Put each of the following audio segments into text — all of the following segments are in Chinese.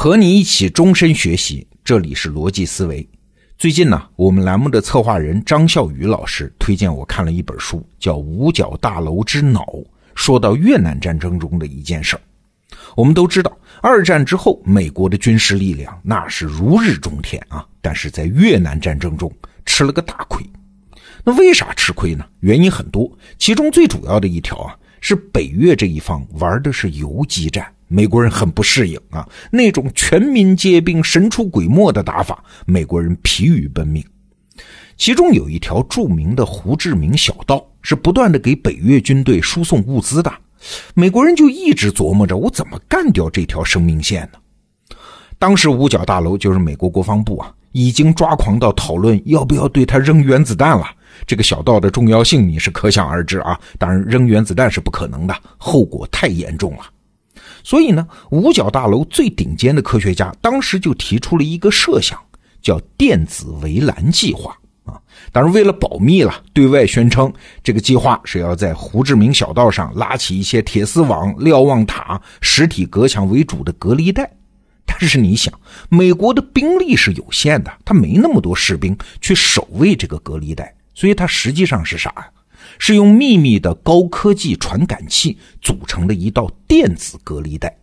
和你一起终身学习，这里是逻辑思维。最近呢，我们栏目的策划人张笑宇老师推荐我看了一本书，叫《五角大楼之脑》，说到越南战争中的一件事儿。我们都知道，二战之后，美国的军事力量那是如日中天啊，但是在越南战争中吃了个大亏。那为啥吃亏呢？原因很多，其中最主要的一条啊，是北越这一方玩的是游击战。美国人很不适应啊，那种全民皆兵、神出鬼没的打法，美国人疲于奔命。其中有一条著名的胡志明小道，是不断的给北越军队输送物资的。美国人就一直琢磨着，我怎么干掉这条生命线呢？当时五角大楼就是美国国防部啊，已经抓狂到讨论要不要对他扔原子弹了。这个小道的重要性你是可想而知啊。当然，扔原子弹是不可能的，后果太严重了。所以呢，五角大楼最顶尖的科学家当时就提出了一个设想，叫电子围栏计划啊。当然，为了保密了，对外宣称这个计划是要在胡志明小道上拉起一些铁丝网、瞭望塔、实体隔墙为主的隔离带。但是你想，美国的兵力是有限的，他没那么多士兵去守卫这个隔离带，所以它实际上是啥呀？是用秘密的高科技传感器组成的一道电子隔离带。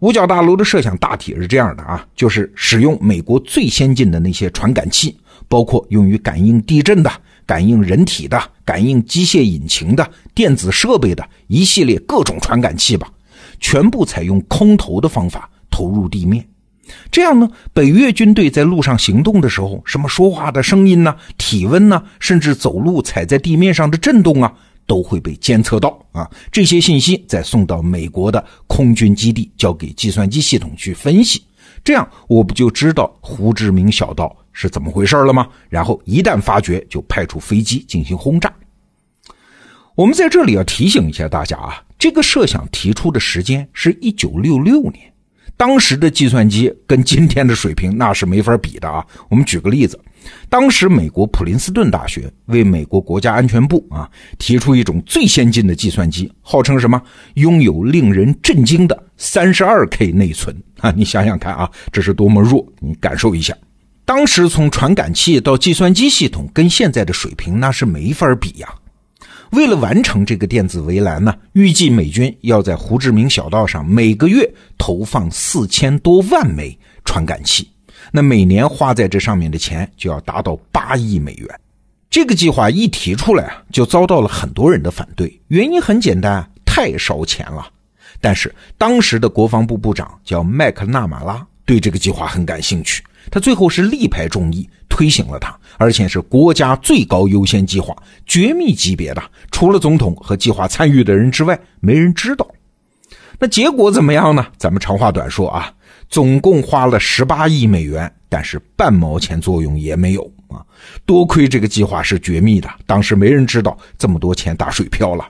五角大楼的设想大体是这样的啊，就是使用美国最先进的那些传感器，包括用于感应地震的、感应人体的、感应机械引擎的电子设备的一系列各种传感器吧，全部采用空投的方法投入地面。这样呢，北越军队在路上行动的时候，什么说话的声音呢、体温呢，甚至走路踩在地面上的震动啊，都会被监测到啊。这些信息再送到美国的空军基地，交给计算机系统去分析。这样我不就知道胡志明小道是怎么回事了吗？然后一旦发觉，就派出飞机进行轰炸。我们在这里要提醒一下大家啊，这个设想提出的时间是一九六六年。当时的计算机跟今天的水平那是没法比的啊！我们举个例子，当时美国普林斯顿大学为美国国家安全部啊提出一种最先进的计算机，号称什么拥有令人震惊的三十二 K 内存啊！你想想看啊，这是多么弱！你感受一下，当时从传感器到计算机系统跟现在的水平那是没法比呀。为了完成这个电子围栏呢，预计美军要在胡志明小道上每个月投放四千多万枚传感器，那每年花在这上面的钱就要达到八亿美元。这个计划一提出来啊，就遭到了很多人的反对，原因很简单，太烧钱了。但是当时的国防部部长叫麦克纳马拉，对这个计划很感兴趣。他最后是力排众议推行了它，而且是国家最高优先计划，绝密级别的，除了总统和计划参与的人之外，没人知道。那结果怎么样呢？咱们长话短说啊，总共花了十八亿美元，但是半毛钱作用也没有啊！多亏这个计划是绝密的，当时没人知道这么多钱打水漂了。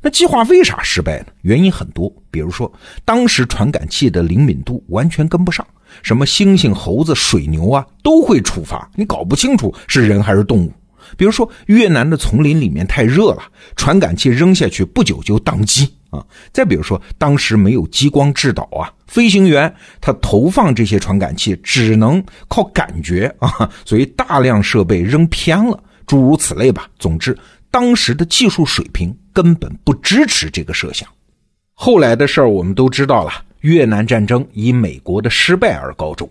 那计划为啥失败呢？原因很多，比如说当时传感器的灵敏度完全跟不上。什么猩猩、猴子、水牛啊，都会触发，你搞不清楚是人还是动物。比如说越南的丛林里面太热了，传感器扔下去不久就宕机啊。再比如说当时没有激光制导啊，飞行员他投放这些传感器只能靠感觉啊，所以大量设备扔偏了，诸如此类吧。总之，当时的技术水平根本不支持这个设想。后来的事儿我们都知道了。越南战争以美国的失败而告终。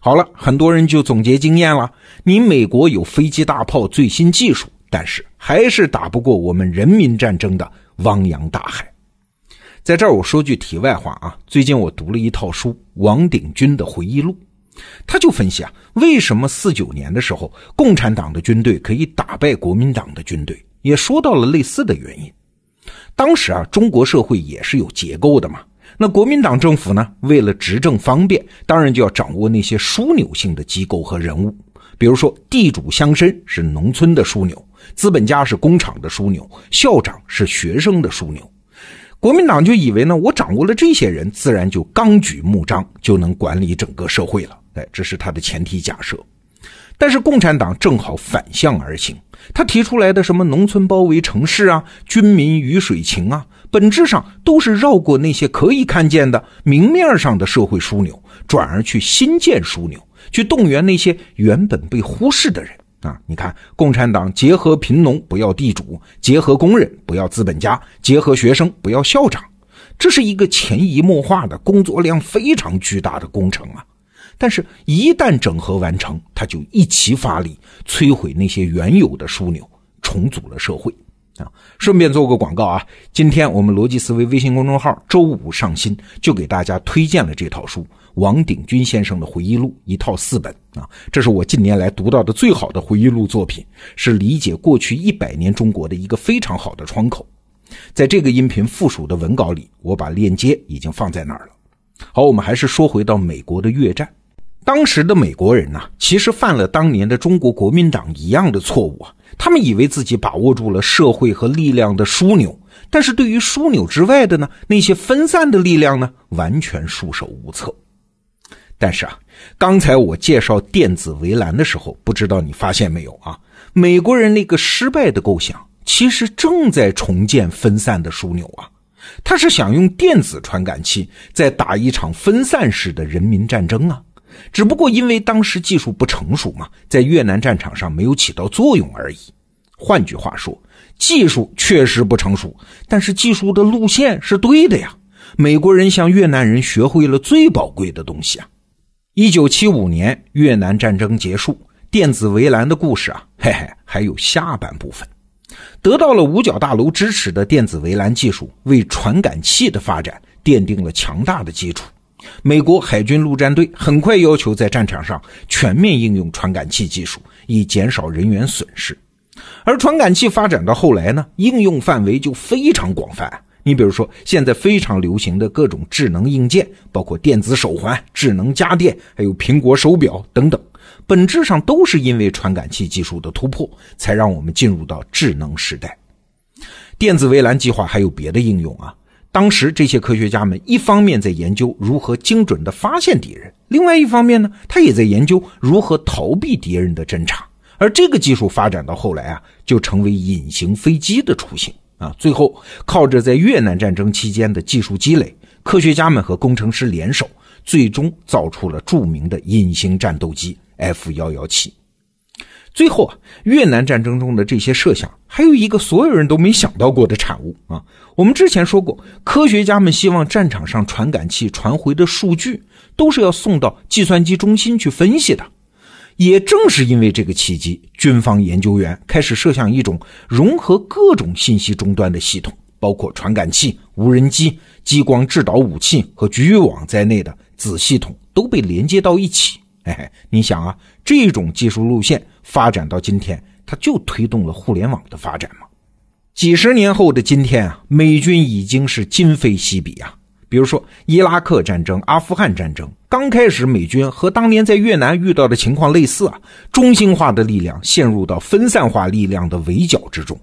好了，很多人就总结经验了：你美国有飞机、大炮、最新技术，但是还是打不过我们人民战争的汪洋大海。在这儿，我说句题外话啊，最近我读了一套书《王鼎钧的回忆录》，他就分析啊，为什么四九年的时候共产党的军队可以打败国民党的军队，也说到了类似的原因。当时啊，中国社会也是有结构的嘛。那国民党政府呢？为了执政方便，当然就要掌握那些枢纽性的机构和人物。比如说，地主乡绅是农村的枢纽，资本家是工厂的枢纽，校长是学生的枢纽。国民党就以为呢，我掌握了这些人，自然就纲举目张，就能管理整个社会了。哎，这是他的前提假设。但是共产党正好反向而行，他提出来的什么农村包围城市啊，军民鱼水情啊。本质上都是绕过那些可以看见的明面上的社会枢纽，转而去新建枢纽，去动员那些原本被忽视的人啊！你看，共产党结合贫农不要地主，结合工人不要资本家，结合学生不要校长，这是一个潜移默化的工作量非常巨大的工程啊！但是，一旦整合完成，他就一齐发力，摧毁那些原有的枢纽，重组了社会。啊，顺便做个广告啊，今天我们逻辑思维微信公众号周五上新，就给大家推荐了这套书——王鼎钧先生的回忆录，一套四本啊，这是我近年来读到的最好的回忆录作品，是理解过去一百年中国的一个非常好的窗口。在这个音频附属的文稿里，我把链接已经放在那儿了。好，我们还是说回到美国的越战。当时的美国人呢，其实犯了当年的中国国民党一样的错误啊。他们以为自己把握住了社会和力量的枢纽，但是对于枢纽之外的呢，那些分散的力量呢，完全束手无策。但是啊，刚才我介绍电子围栏的时候，不知道你发现没有啊？美国人那个失败的构想，其实正在重建分散的枢纽啊。他是想用电子传感器在打一场分散式的人民战争啊。只不过因为当时技术不成熟嘛，在越南战场上没有起到作用而已。换句话说，技术确实不成熟，但是技术的路线是对的呀。美国人向越南人学会了最宝贵的东西啊。一九七五年越南战争结束，电子围栏的故事啊，嘿嘿，还有下半部分。得到了五角大楼支持的电子围栏技术，为传感器的发展奠定了强大的基础。美国海军陆战队很快要求在战场上全面应用传感器技术，以减少人员损失。而传感器发展到后来呢，应用范围就非常广泛。你比如说，现在非常流行的各种智能硬件，包括电子手环、智能家电，还有苹果手表等等，本质上都是因为传感器技术的突破，才让我们进入到智能时代。电子围栏计划还有别的应用啊。当时这些科学家们一方面在研究如何精准地发现敌人，另外一方面呢，他也在研究如何逃避敌人的侦察。而这个技术发展到后来啊，就成为隐形飞机的雏形啊。最后靠着在越南战争期间的技术积累，科学家们和工程师联手，最终造出了著名的隐形战斗机 F 幺幺七。最后啊，越南战争中的这些设想，还有一个所有人都没想到过的产物啊。我们之前说过，科学家们希望战场上传感器传回的数据都是要送到计算机中心去分析的。也正是因为这个契机，军方研究员开始设想一种融合各种信息终端的系统，包括传感器、无人机、激光制导武器和局域网在内的子系统都被连接到一起。哎，你想啊，这种技术路线发展到今天，它就推动了互联网的发展嘛。几十年后的今天啊，美军已经是今非昔比啊。比如说伊拉克战争、阿富汗战争，刚开始美军和当年在越南遇到的情况类似啊，中心化的力量陷入到分散化力量的围剿之中。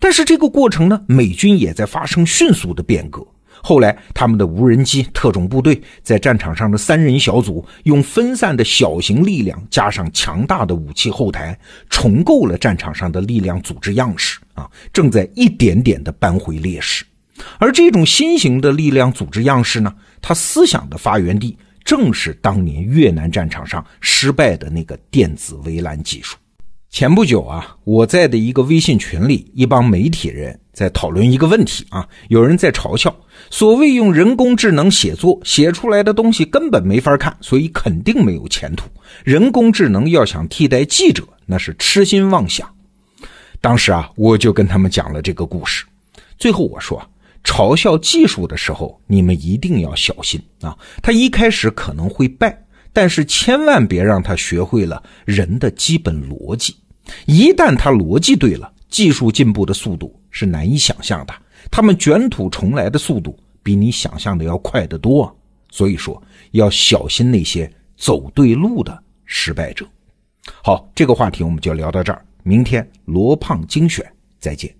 但是这个过程呢，美军也在发生迅速的变革。后来，他们的无人机特种部队在战场上的三人小组，用分散的小型力量加上强大的武器后台，重构了战场上的力量组织样式啊，正在一点点的扳回劣势。而这种新型的力量组织样式呢，它思想的发源地正是当年越南战场上失败的那个电子围栏技术。前不久啊，我在的一个微信群里，一帮媒体人在讨论一个问题啊。有人在嘲笑，所谓用人工智能写作写出来的东西根本没法看，所以肯定没有前途。人工智能要想替代记者，那是痴心妄想。当时啊，我就跟他们讲了这个故事。最后我说啊，嘲笑技术的时候，你们一定要小心啊。他一开始可能会败。但是千万别让他学会了人的基本逻辑，一旦他逻辑对了，技术进步的速度是难以想象的。他们卷土重来的速度比你想象的要快得多。所以说要小心那些走对路的失败者。好，这个话题我们就聊到这儿，明天罗胖精选再见。